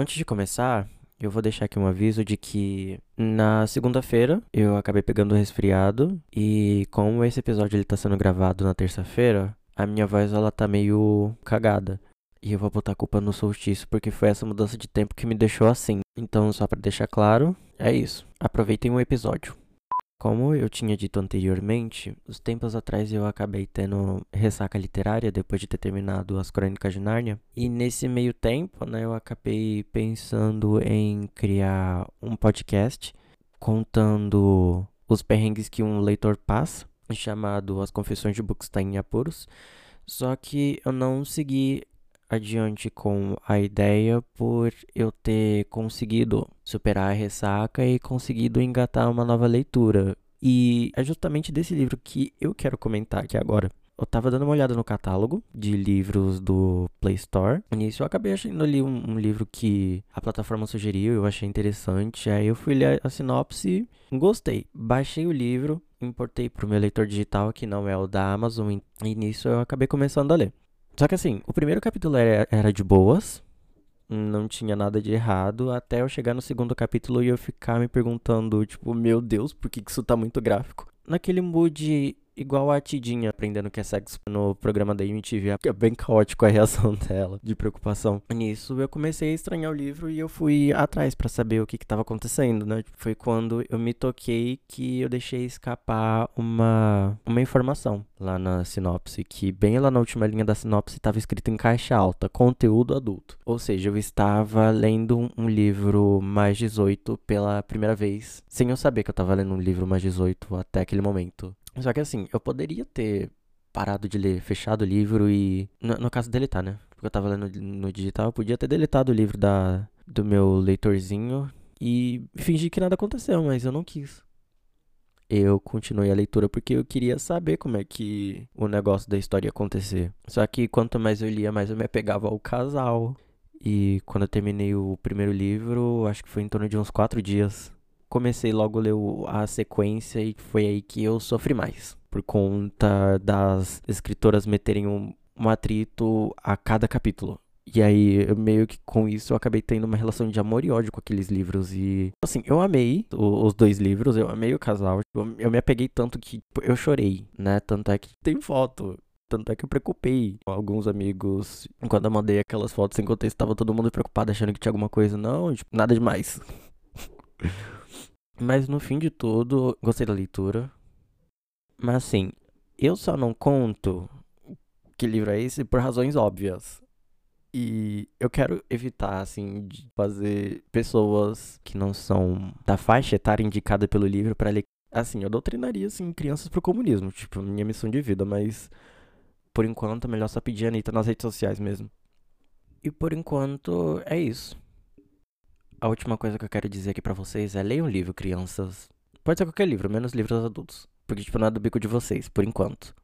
Antes de começar, eu vou deixar aqui um aviso de que na segunda-feira eu acabei pegando resfriado e como esse episódio ele tá sendo gravado na terça-feira, a minha voz ela tá meio cagada. E eu vou botar a culpa no solstício porque foi essa mudança de tempo que me deixou assim. Então, só para deixar claro, é isso. Aproveitem o episódio. Como eu tinha dito anteriormente, uns tempos atrás eu acabei tendo ressaca literária depois de ter terminado as Crônicas de Nárnia. E nesse meio tempo, né, eu acabei pensando em criar um podcast contando os perrengues que um leitor passa, chamado As Confissões de Bookstein em Apuros. Só que eu não segui adiante com a ideia por eu ter conseguido superar a ressaca e conseguido engatar uma nova leitura. E é justamente desse livro que eu quero comentar aqui agora. Eu tava dando uma olhada no catálogo de livros do Play Store. Nisso eu acabei achando ali um, um livro que a plataforma sugeriu, eu achei interessante. Aí eu fui ler a sinopse, gostei. Baixei o livro, importei pro meu leitor digital, que não é o da Amazon, e nisso eu acabei começando a ler. Só que assim, o primeiro capítulo era, era de boas, não tinha nada de errado, até eu chegar no segundo capítulo e eu ficar me perguntando, tipo, meu Deus, por que isso tá muito gráfico? Naquele mood igual a Tidinha aprendendo que é sexo no programa da MTV. É bem caótico a reação dela, de preocupação. Nisso, eu comecei a estranhar o livro e eu fui atrás para saber o que estava acontecendo, né? Foi quando eu me toquei que eu deixei escapar uma, uma informação lá na sinopse, que bem lá na última linha da sinopse estava escrito em caixa alta, conteúdo adulto. Ou seja, eu estava lendo um livro mais 18 pela primeira vez, sem eu saber que eu estava lendo um livro mais 18 até aquele momento. Só que assim, eu poderia ter parado de ler, fechado o livro e. No, no caso, deletar, né? Porque eu tava lendo no digital, eu podia ter deletado o livro da, do meu leitorzinho e fingir que nada aconteceu, mas eu não quis. Eu continuei a leitura porque eu queria saber como é que o negócio da história ia acontecer. Só que quanto mais eu lia, mais eu me apegava ao casal. E quando eu terminei o primeiro livro, acho que foi em torno de uns quatro dias comecei logo a ler a sequência e foi aí que eu sofri mais. Por conta das escritoras meterem um, um atrito a cada capítulo. E aí, meio que com isso, eu acabei tendo uma relação de amor e ódio com aqueles livros. E, assim, eu amei os dois livros, eu amei o casal. Eu, eu me apeguei tanto que tipo, eu chorei, né? Tanto é que tem foto. Tanto é que eu preocupei alguns amigos. Quando eu mandei aquelas fotos sem contexto, tava todo mundo preocupado, achando que tinha alguma coisa. Não, tipo, nada demais. Mas no fim de tudo, gostei da leitura. Mas assim, eu só não conto que livro é esse por razões óbvias. E eu quero evitar, assim, de fazer pessoas que não são da faixa etária indicada pelo livro para ler. Assim, eu doutrinaria, assim, crianças pro comunismo, tipo, minha missão de vida, mas por enquanto é melhor só pedir a Anitta nas redes sociais mesmo. E por enquanto é isso. A última coisa que eu quero dizer aqui para vocês é leiam um livro, crianças. Pode ser qualquer livro, menos livros adultos. Porque, tipo, não é do bico de vocês, por enquanto.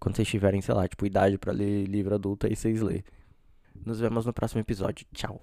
Quando vocês tiverem, sei lá, tipo, idade para ler livro adulto, aí vocês lê. Nos vemos no próximo episódio. Tchau.